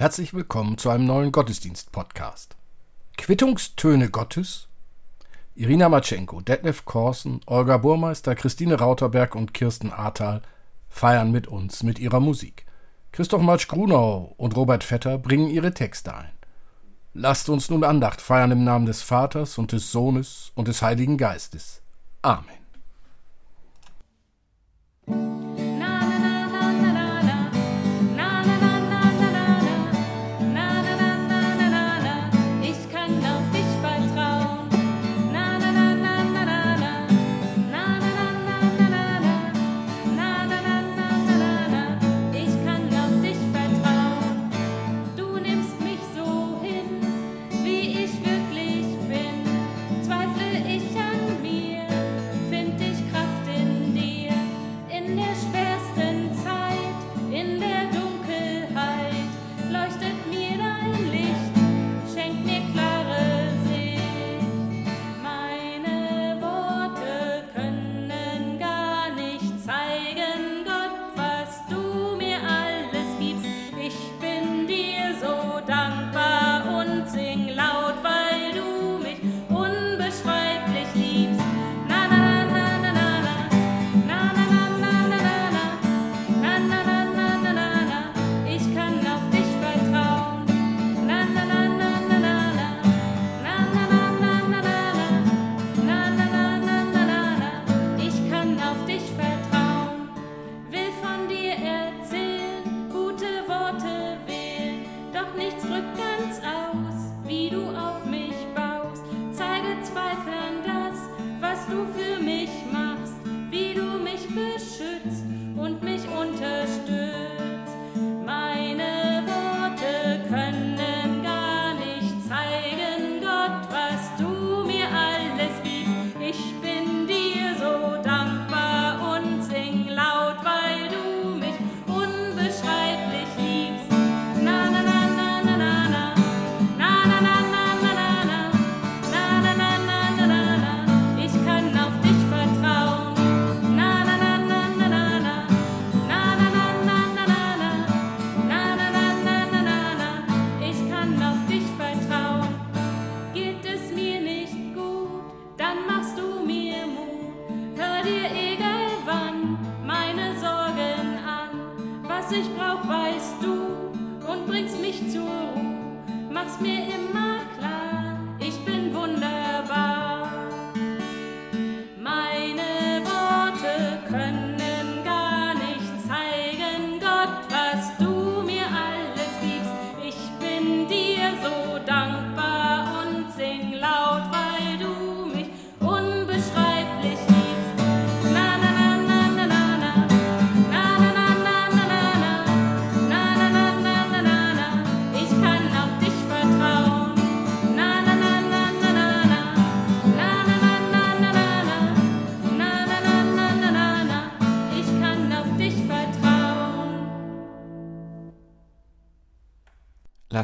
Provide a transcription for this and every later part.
Herzlich willkommen zu einem neuen Gottesdienst-Podcast. Quittungstöne Gottes? Irina Matschenko, Detlef Korsen, Olga Burmeister, Christine Rauterberg und Kirsten Ahrtal feiern mit uns mit ihrer Musik. Christoph Matsch-Grunau und Robert Vetter bringen ihre Texte ein. Lasst uns nun Andacht feiern im Namen des Vaters und des Sohnes und des Heiligen Geistes. Amen. zweifeln das, was du für mich machst.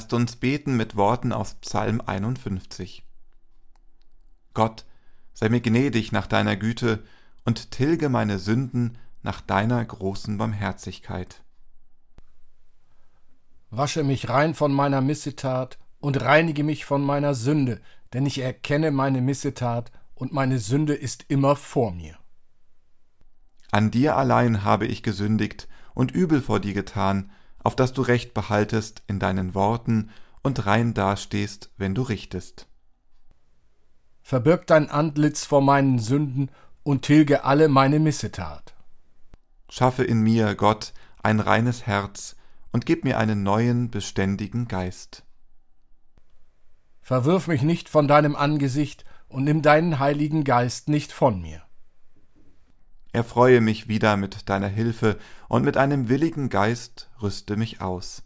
Lasst uns beten mit Worten aus Psalm 51. Gott, sei mir gnädig nach deiner Güte und tilge meine Sünden nach deiner großen Barmherzigkeit. Wasche mich rein von meiner Missetat und reinige mich von meiner Sünde, denn ich erkenne meine Missetat und meine Sünde ist immer vor mir. An dir allein habe ich gesündigt und übel vor dir getan, auf dass du Recht behaltest in deinen Worten und rein dastehst, wenn du richtest. Verbirg dein Antlitz vor meinen Sünden und tilge alle meine Missetat. Schaffe in mir, Gott, ein reines Herz und gib mir einen neuen, beständigen Geist. Verwirf mich nicht von deinem Angesicht und nimm deinen Heiligen Geist nicht von mir. Erfreue mich wieder mit deiner Hilfe und mit einem willigen Geist rüste mich aus.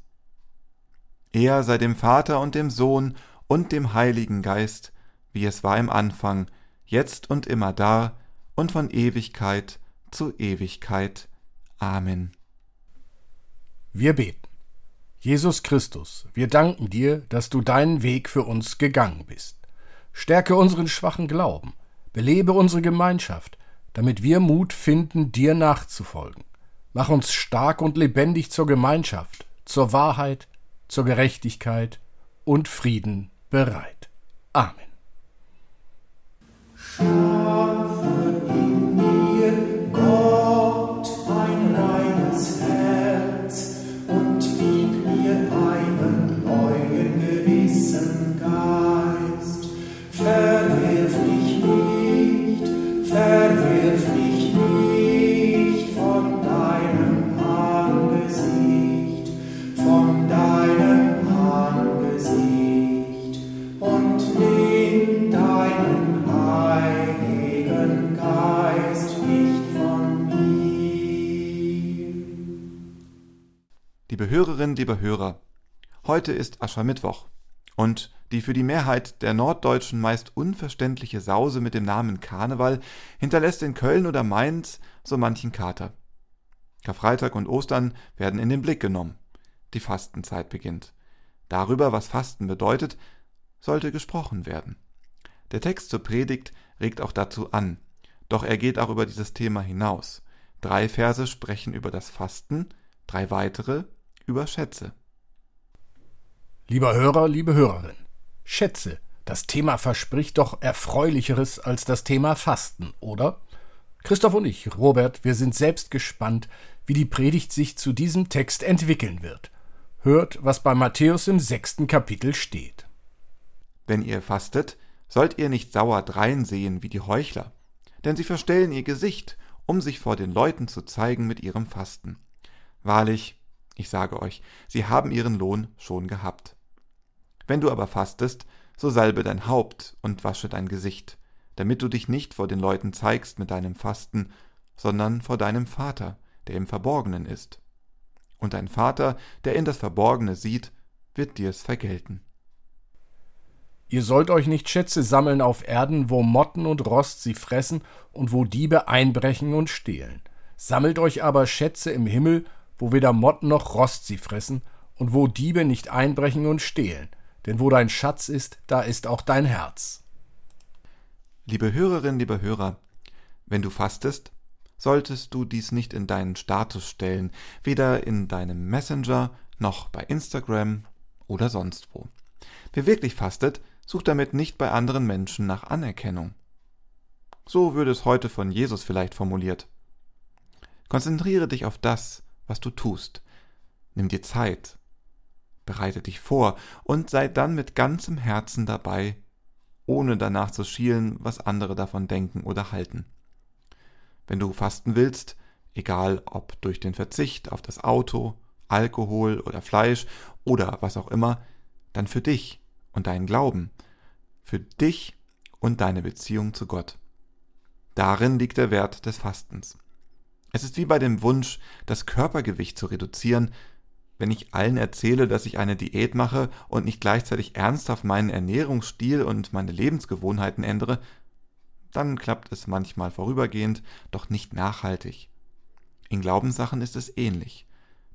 Er sei dem Vater und dem Sohn und dem Heiligen Geist, wie es war im Anfang, jetzt und immer da und von Ewigkeit zu Ewigkeit. Amen. Wir beten. Jesus Christus, wir danken dir, dass du deinen Weg für uns gegangen bist. Stärke unseren schwachen Glauben, belebe unsere Gemeinschaft, damit wir Mut finden, dir nachzufolgen. Mach uns stark und lebendig zur Gemeinschaft, zur Wahrheit, zur Gerechtigkeit und Frieden bereit. Amen. Hörerinnen, liebe Hörer, heute ist Aschermittwoch und die für die Mehrheit der Norddeutschen meist unverständliche Sause mit dem Namen Karneval hinterlässt in Köln oder Mainz so manchen Kater. Karfreitag und Ostern werden in den Blick genommen. Die Fastenzeit beginnt. Darüber, was Fasten bedeutet, sollte gesprochen werden. Der Text zur Predigt regt auch dazu an, doch er geht auch über dieses Thema hinaus. Drei Verse sprechen über das Fasten, drei weitere über Schätze. Lieber Hörer, liebe Hörerin, Schätze, das Thema verspricht doch Erfreulicheres als das Thema Fasten, oder? Christoph und ich, Robert, wir sind selbst gespannt, wie die Predigt sich zu diesem Text entwickeln wird. Hört, was bei Matthäus im sechsten Kapitel steht. Wenn ihr fastet, sollt ihr nicht sauer dreinsehen wie die Heuchler, denn sie verstellen ihr Gesicht, um sich vor den Leuten zu zeigen mit ihrem Fasten. Wahrlich, ich sage euch, sie haben ihren Lohn schon gehabt. Wenn du aber fastest, so salbe dein Haupt und wasche dein Gesicht, damit du dich nicht vor den Leuten zeigst mit deinem Fasten, sondern vor deinem Vater, der im Verborgenen ist. Und dein Vater, der in das Verborgene sieht, wird dir's vergelten. Ihr sollt euch nicht Schätze sammeln auf Erden, wo Motten und Rost sie fressen und wo Diebe einbrechen und stehlen. Sammelt euch aber Schätze im Himmel, wo weder Motten noch Rost sie fressen und wo Diebe nicht einbrechen und stehlen. Denn wo dein Schatz ist, da ist auch dein Herz. Liebe Hörerinnen, liebe Hörer, wenn du fastest, solltest du dies nicht in deinen Status stellen, weder in deinem Messenger noch bei Instagram oder sonst wo. Wer wirklich fastet, sucht damit nicht bei anderen Menschen nach Anerkennung. So würde es heute von Jesus vielleicht formuliert. Konzentriere dich auf das, was du tust. Nimm dir Zeit. Bereite dich vor und sei dann mit ganzem Herzen dabei, ohne danach zu schielen, was andere davon denken oder halten. Wenn du fasten willst, egal ob durch den Verzicht auf das Auto, Alkohol oder Fleisch oder was auch immer, dann für dich und deinen Glauben, für dich und deine Beziehung zu Gott. Darin liegt der Wert des Fastens. Es ist wie bei dem Wunsch, das Körpergewicht zu reduzieren, wenn ich allen erzähle, dass ich eine Diät mache und nicht gleichzeitig ernsthaft meinen Ernährungsstil und meine Lebensgewohnheiten ändere, dann klappt es manchmal vorübergehend, doch nicht nachhaltig. In Glaubenssachen ist es ähnlich.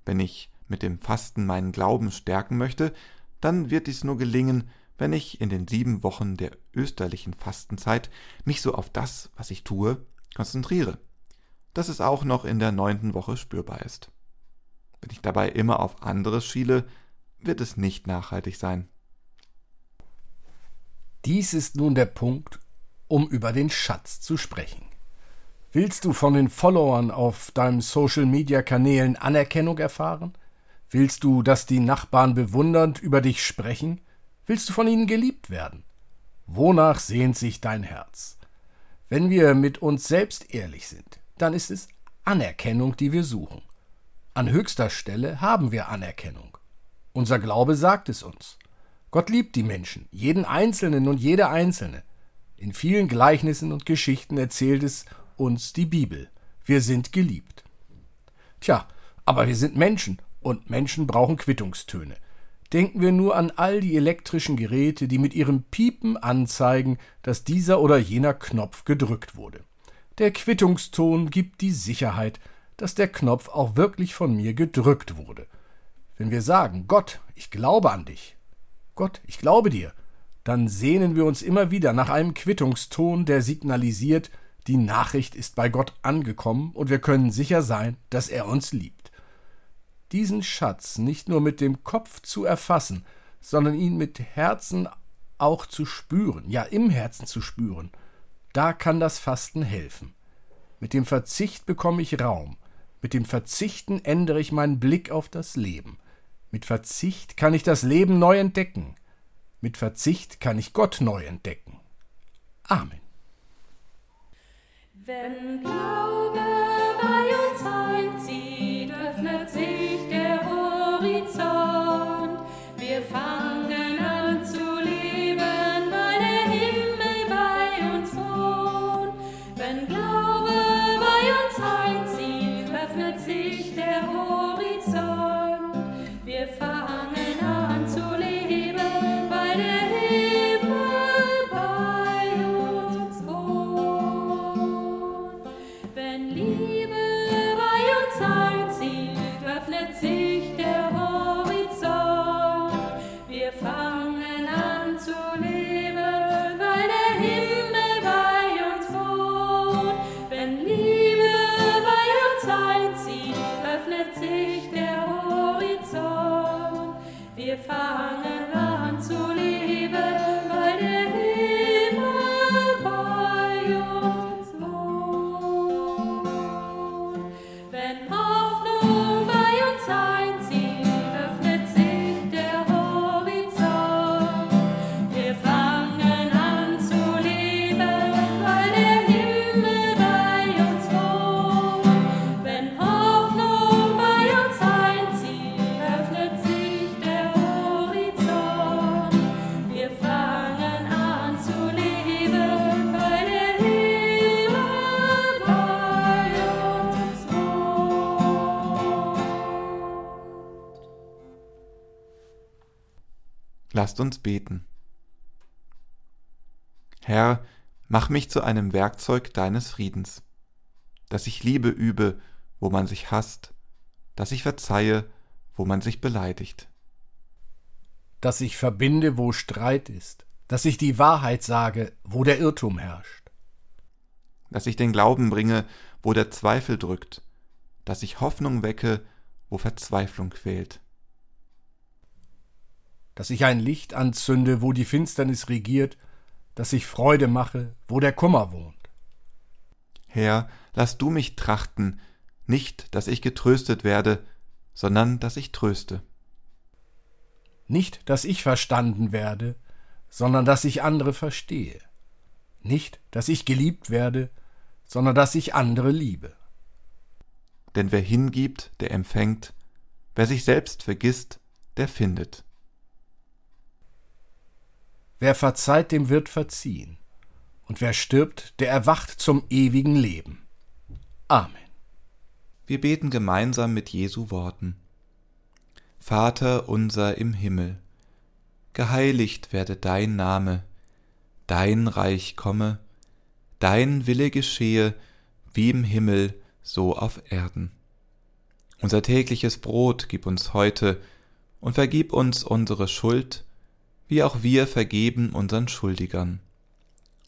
Wenn ich mit dem Fasten meinen Glauben stärken möchte, dann wird dies nur gelingen, wenn ich in den sieben Wochen der österlichen Fastenzeit mich so auf das, was ich tue, konzentriere, dass es auch noch in der neunten Woche spürbar ist. Wenn ich dabei immer auf anderes schiele, wird es nicht nachhaltig sein. Dies ist nun der Punkt, um über den Schatz zu sprechen. Willst du von den Followern auf deinen Social-Media-Kanälen Anerkennung erfahren? Willst du, dass die Nachbarn bewundernd über dich sprechen? Willst du von ihnen geliebt werden? Wonach sehnt sich dein Herz? Wenn wir mit uns selbst ehrlich sind, dann ist es Anerkennung, die wir suchen. An höchster Stelle haben wir Anerkennung. Unser Glaube sagt es uns. Gott liebt die Menschen, jeden Einzelnen und jede Einzelne. In vielen Gleichnissen und Geschichten erzählt es uns die Bibel. Wir sind geliebt. Tja, aber wir sind Menschen und Menschen brauchen Quittungstöne. Denken wir nur an all die elektrischen Geräte, die mit ihrem Piepen anzeigen, dass dieser oder jener Knopf gedrückt wurde. Der Quittungston gibt die Sicherheit, dass der Knopf auch wirklich von mir gedrückt wurde. Wenn wir sagen, Gott, ich glaube an dich, Gott, ich glaube dir, dann sehnen wir uns immer wieder nach einem Quittungston, der signalisiert, die Nachricht ist bei Gott angekommen und wir können sicher sein, dass er uns liebt. diesen Schatz nicht nur mit dem Kopf zu erfassen, sondern ihn mit Herzen auch zu spüren, ja im Herzen zu spüren, da kann das Fasten helfen. Mit dem Verzicht bekomme ich Raum, mit dem Verzichten ändere ich meinen Blick auf das Leben. Mit Verzicht kann ich das Leben neu entdecken. Mit Verzicht kann ich Gott neu entdecken. Amen. Wenn Glaube Lasst uns beten. Herr, mach mich zu einem Werkzeug deines Friedens, dass ich Liebe übe, wo man sich hasst, dass ich verzeihe, wo man sich beleidigt, Dass ich verbinde, wo Streit ist, dass ich die Wahrheit sage, wo der Irrtum herrscht, dass ich den Glauben bringe, wo der Zweifel drückt, dass ich Hoffnung wecke, wo Verzweiflung quält, dass ich ein Licht anzünde, wo die Finsternis regiert, dass ich Freude mache, wo der Kummer wohnt. Herr, lass du mich trachten, nicht, dass ich getröstet werde, sondern dass ich tröste. Nicht, dass ich verstanden werde, sondern dass ich andere verstehe. Nicht, dass ich geliebt werde, sondern dass ich andere liebe. Denn wer hingibt, der empfängt, wer sich selbst vergisst, der findet. Wer verzeiht, dem wird verziehen. Und wer stirbt, der erwacht zum ewigen Leben. Amen. Wir beten gemeinsam mit Jesu Worten. Vater unser im Himmel, geheiligt werde dein Name, dein Reich komme, dein Wille geschehe, wie im Himmel, so auf Erden. Unser tägliches Brot gib uns heute und vergib uns unsere Schuld, wie auch wir vergeben unseren Schuldigern.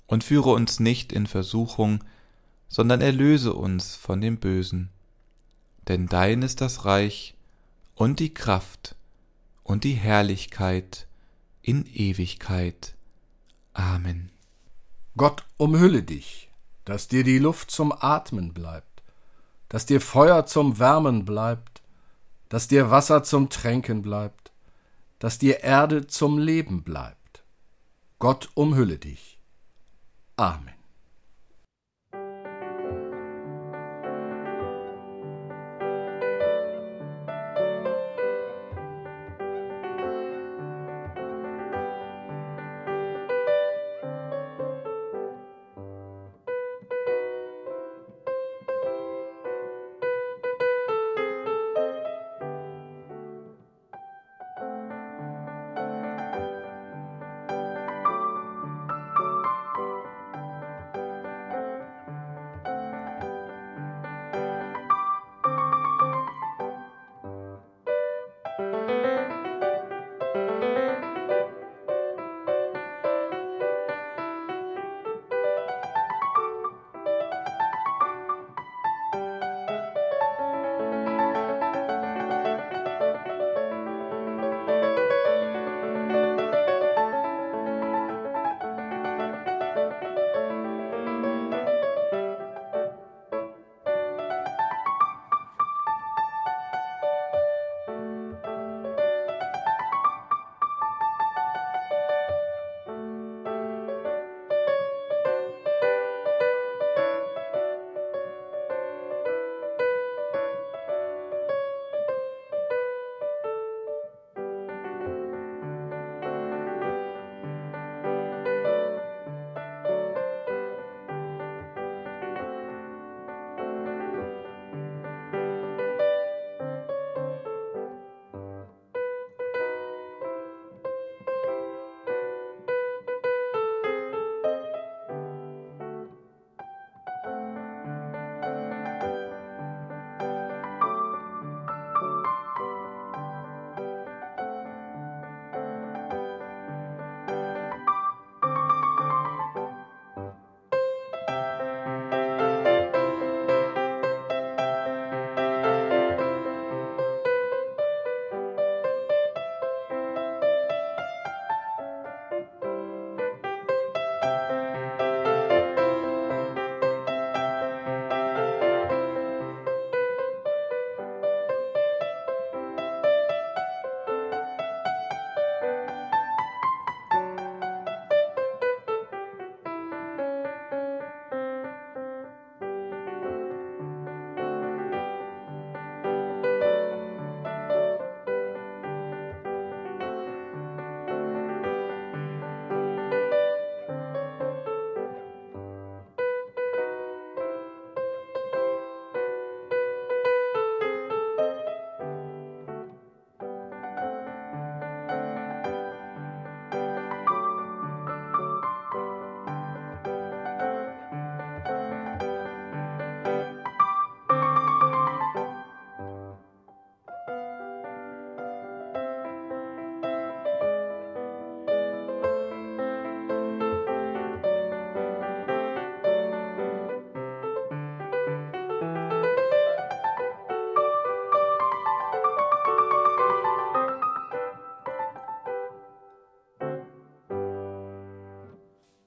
Und führe uns nicht in Versuchung, sondern erlöse uns von dem Bösen. Denn dein ist das Reich und die Kraft und die Herrlichkeit in Ewigkeit. Amen. Gott umhülle dich, dass dir die Luft zum Atmen bleibt, dass dir Feuer zum Wärmen bleibt, dass dir Wasser zum Tränken bleibt, dass dir Erde zum Leben bleibt. Gott umhülle dich. Amen.